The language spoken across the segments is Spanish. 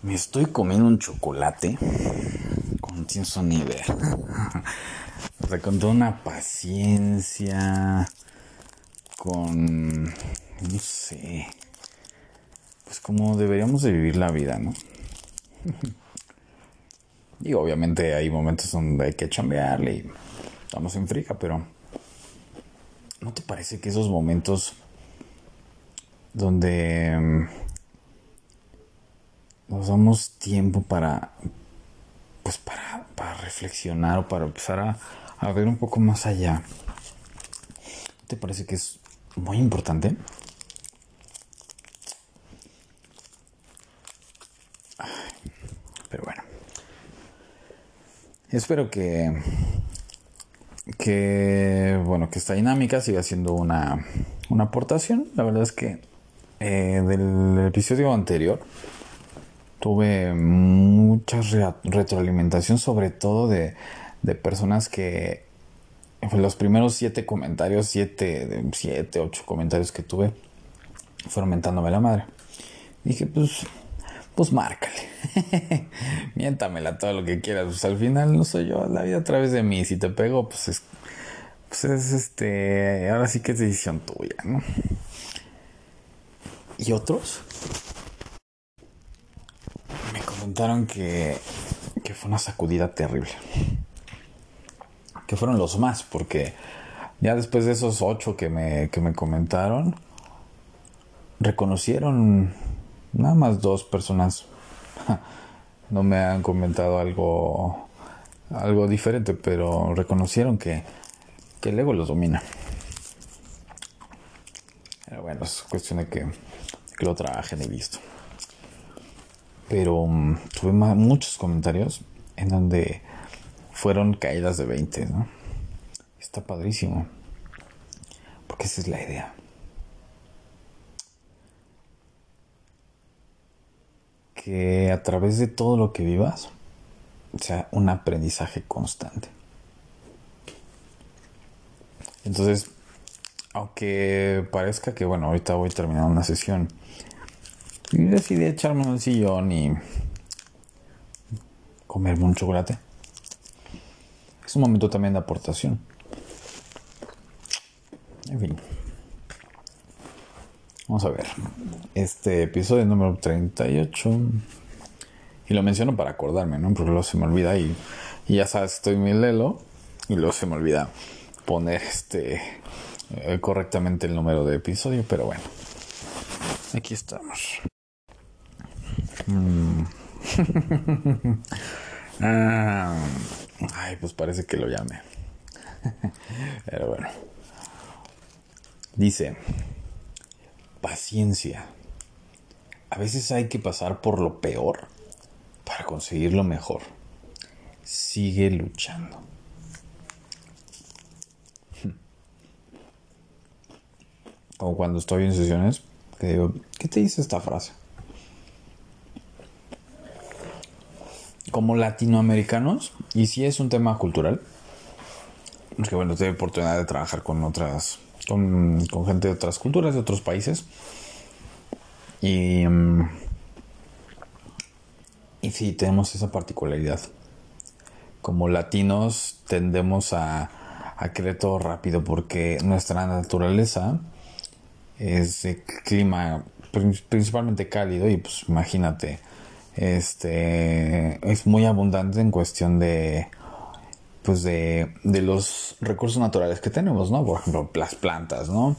Me estoy comiendo un chocolate. Con tienes una idea. o sea, con toda una paciencia. Con. No sé. Pues como deberíamos de vivir la vida, ¿no? y obviamente hay momentos donde hay que chambearle y estamos en frica, pero. ¿No te parece que esos momentos donde nos damos tiempo para, pues para, para reflexionar o para empezar a, a ver un poco más allá. ¿Te parece que es muy importante? Pero bueno. Espero que que bueno que esta dinámica siga siendo una, una aportación. La verdad es que eh, del episodio anterior tuve mucha retroalimentación, sobre todo de, de personas que los primeros siete comentarios, siete, siete, ocho comentarios que tuve, fueron mentándome la madre. Dije, pues, pues márcale. Miéntamela todo lo que quieras. Pues al final no soy yo, la vida a través de mí. Si te pego, pues es, pues es este, ahora sí que es decisión tuya, ¿no? Y otros comentaron que, que fue una sacudida terrible. Que fueron los más, porque ya después de esos ocho que me, que me comentaron, reconocieron nada más dos personas. No me han comentado algo, algo diferente, pero reconocieron que, que el ego los domina. Pero bueno, es cuestión de que, que lo trabajen y listo. Pero um, tuve muchos comentarios en donde fueron caídas de 20, ¿no? Está padrísimo. Porque esa es la idea. Que a través de todo lo que vivas sea un aprendizaje constante. Entonces, aunque parezca que, bueno, ahorita voy terminando una sesión y decidí echarme en el sillón y comerme un chocolate. Es un momento también de aportación. En fin. Vamos a ver. Este episodio número 38. Y lo menciono para acordarme, ¿no? Porque luego se me olvida y, y ya sabes, estoy muy lelo y luego se me olvida poner este eh, correctamente el número de episodio, pero bueno. Aquí estamos. Mm. Ah, ay, pues parece que lo llame. Pero bueno. Dice, paciencia. A veces hay que pasar por lo peor para conseguir lo mejor. Sigue luchando. Como cuando estoy en sesiones, que digo, ¿qué te dice esta frase? Como latinoamericanos, y si es un tema cultural, porque bueno, tengo oportunidad de trabajar con otras, con, gente de otras culturas, de otros países, y, mm, y sí, tenemos esa particularidad. Como latinos tendemos a, a querer todo rápido porque nuestra naturaleza es de clima principalmente cálido y pues imagínate este es muy abundante en cuestión de pues de, de los recursos naturales que tenemos, ¿no? Por ejemplo, las plantas, ¿no?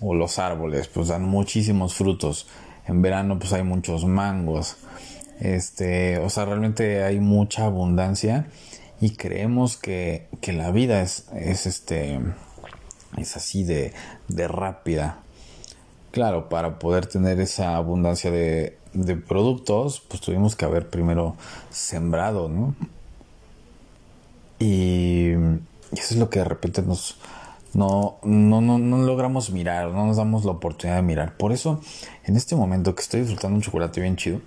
O los árboles, pues dan muchísimos frutos. En verano, pues hay muchos mangos. Este, o sea, realmente hay mucha abundancia y creemos que, que la vida es, es este, es así de, de rápida. Claro, para poder tener esa abundancia de, de productos, pues tuvimos que haber primero sembrado, ¿no? Y, eso es lo que de repente nos no, no, no, no logramos mirar, no nos damos la oportunidad de mirar. Por eso, en este momento que estoy disfrutando un chocolate bien chido,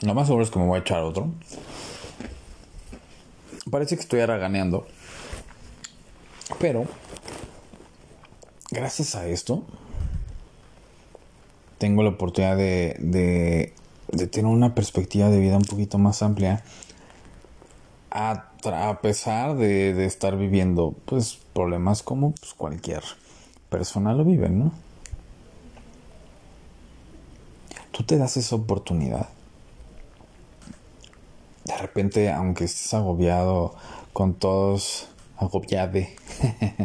lo más seguro es que me voy a echar otro. Parece que estoy haraganeando. Pero, gracias a esto, tengo la oportunidad de, de tener una perspectiva de vida un poquito más amplia a, pesar de, de, estar viviendo pues problemas como pues, cualquier persona lo vive, ¿no? Tú te das esa oportunidad. De repente, aunque estés agobiado con todos, agobiade,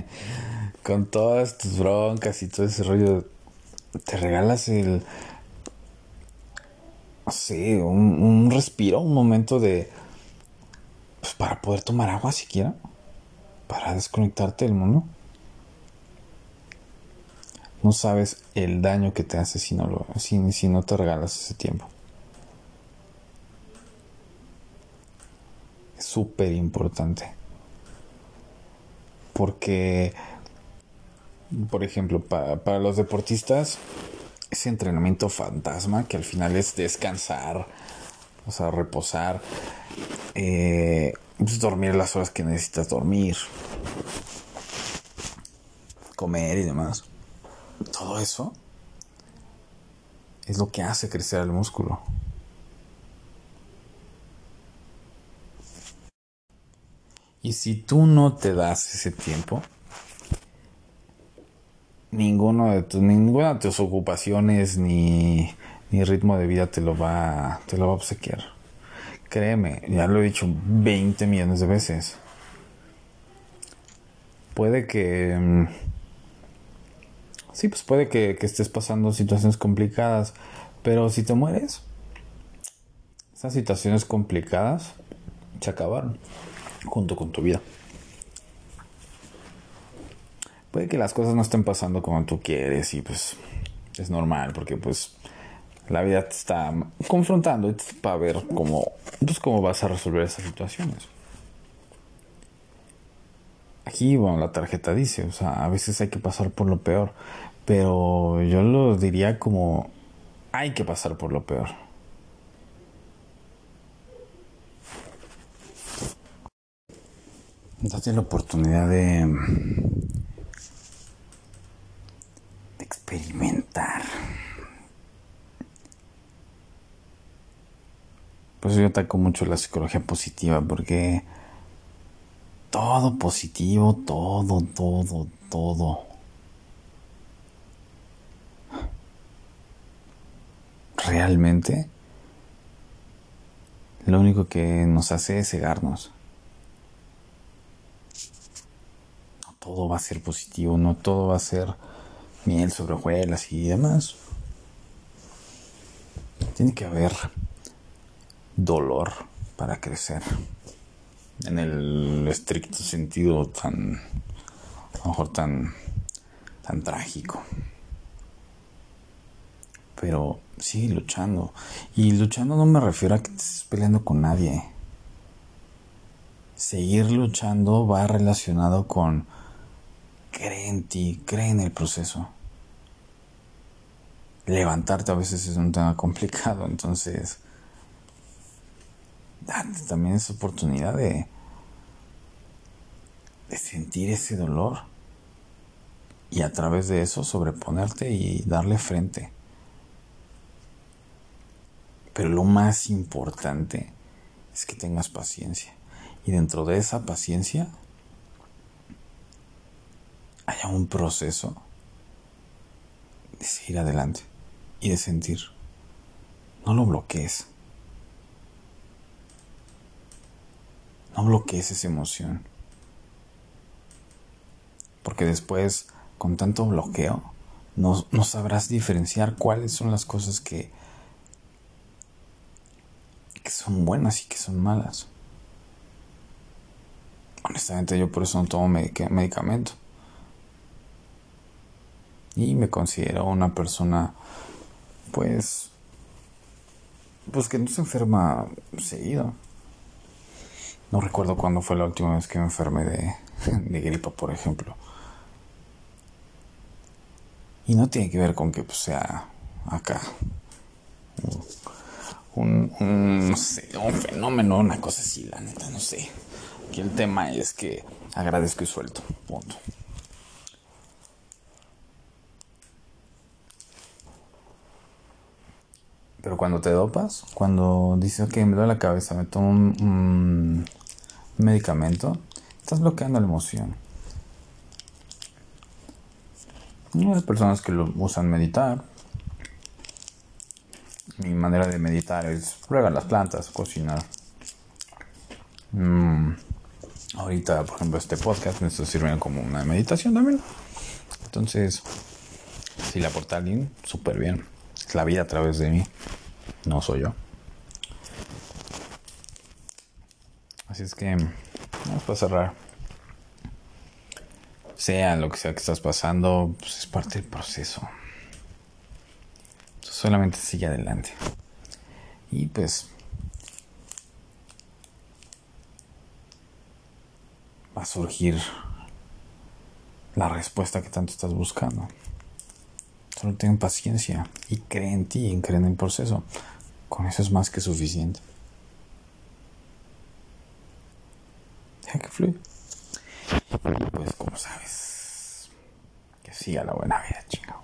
con todas tus broncas y todo ese rollo, te regalas el, sí, un, un respiro, un momento de, pues para poder tomar agua siquiera, para desconectarte del mundo. No sabes el daño que te hace si no, lo, si, si no te regalas ese tiempo. Es súper importante. Porque, por ejemplo, para, para los deportistas, ese entrenamiento fantasma que al final es descansar, o sea, reposar, eh, pues dormir las horas que necesitas dormir, comer y demás. Todo eso es lo que hace crecer el músculo. Y si tú no te das ese tiempo, ninguno de tus, ninguna de tus ocupaciones ni, ni ritmo de vida te lo va, te lo va a obsequiar. Créeme, ya lo he dicho 20 millones de veces. Puede que... Mm, sí, pues puede que, que estés pasando situaciones complicadas, pero si te mueres, esas situaciones complicadas se acabaron junto con tu vida. Puede que las cosas no estén pasando como tú quieres y pues es normal porque pues la vida te está confrontando para ver cómo, pues, cómo vas a resolver esas situaciones. Aquí, bueno, la tarjeta dice, o sea, a veces hay que pasar por lo peor, pero yo lo diría como hay que pasar por lo peor. Date la oportunidad de, Pues yo ataco mucho la psicología positiva porque todo positivo, todo, todo, todo. Realmente lo único que nos hace es cegarnos. No todo va a ser positivo, no todo va a ser miel sobre hojuelas y demás. Tiene que haber dolor para crecer. En el estricto sentido tan, a lo mejor tan, tan trágico. Pero sigue luchando. Y luchando no me refiero a que te estés peleando con nadie. Seguir luchando va relacionado con cree en ti, cree en el proceso. Levantarte a veces es un tema complicado, entonces date también esa oportunidad de, de sentir ese dolor y a través de eso sobreponerte y darle frente. Pero lo más importante es que tengas paciencia. Y dentro de esa paciencia haya un proceso de seguir adelante y de sentir. No lo bloquees. No bloquees esa emoción. Porque después, con tanto bloqueo, no, no sabrás diferenciar cuáles son las cosas que, que son buenas y que son malas. Honestamente yo por eso no tomo medicamento. Y me considero una persona, pues, pues que no se enferma seguido. No recuerdo cuándo fue la última vez que me enfermé de, gripa, por ejemplo. Y no tiene que ver con que pues, sea acá un, un, no sé, un fenómeno, una cosa así, la neta, no sé. Aquí el tema es que agradezco y suelto, punto. Pero cuando te dopas, cuando dices que me duele la cabeza, me tomo un, medicamento, estás bloqueando la emoción. Hay personas que lo usan meditar. Mi manera de meditar es regar las plantas, cocinar. Mm, ahorita, por ejemplo, este podcast me está sirviendo como una meditación también. Entonces, si le aporta alguien, súper bien. Es la vida a través de mí, no soy yo. Así es que, vamos a cerrar. Sea lo que sea que estás pasando, pues es parte del proceso. Solamente sigue adelante. Y pues va a surgir la respuesta que tanto estás buscando. Solo ten paciencia y cree en ti y cree en el proceso. Con eso es más que suficiente. Que fluya. pues como sabes, que siga la buena vida, chingado.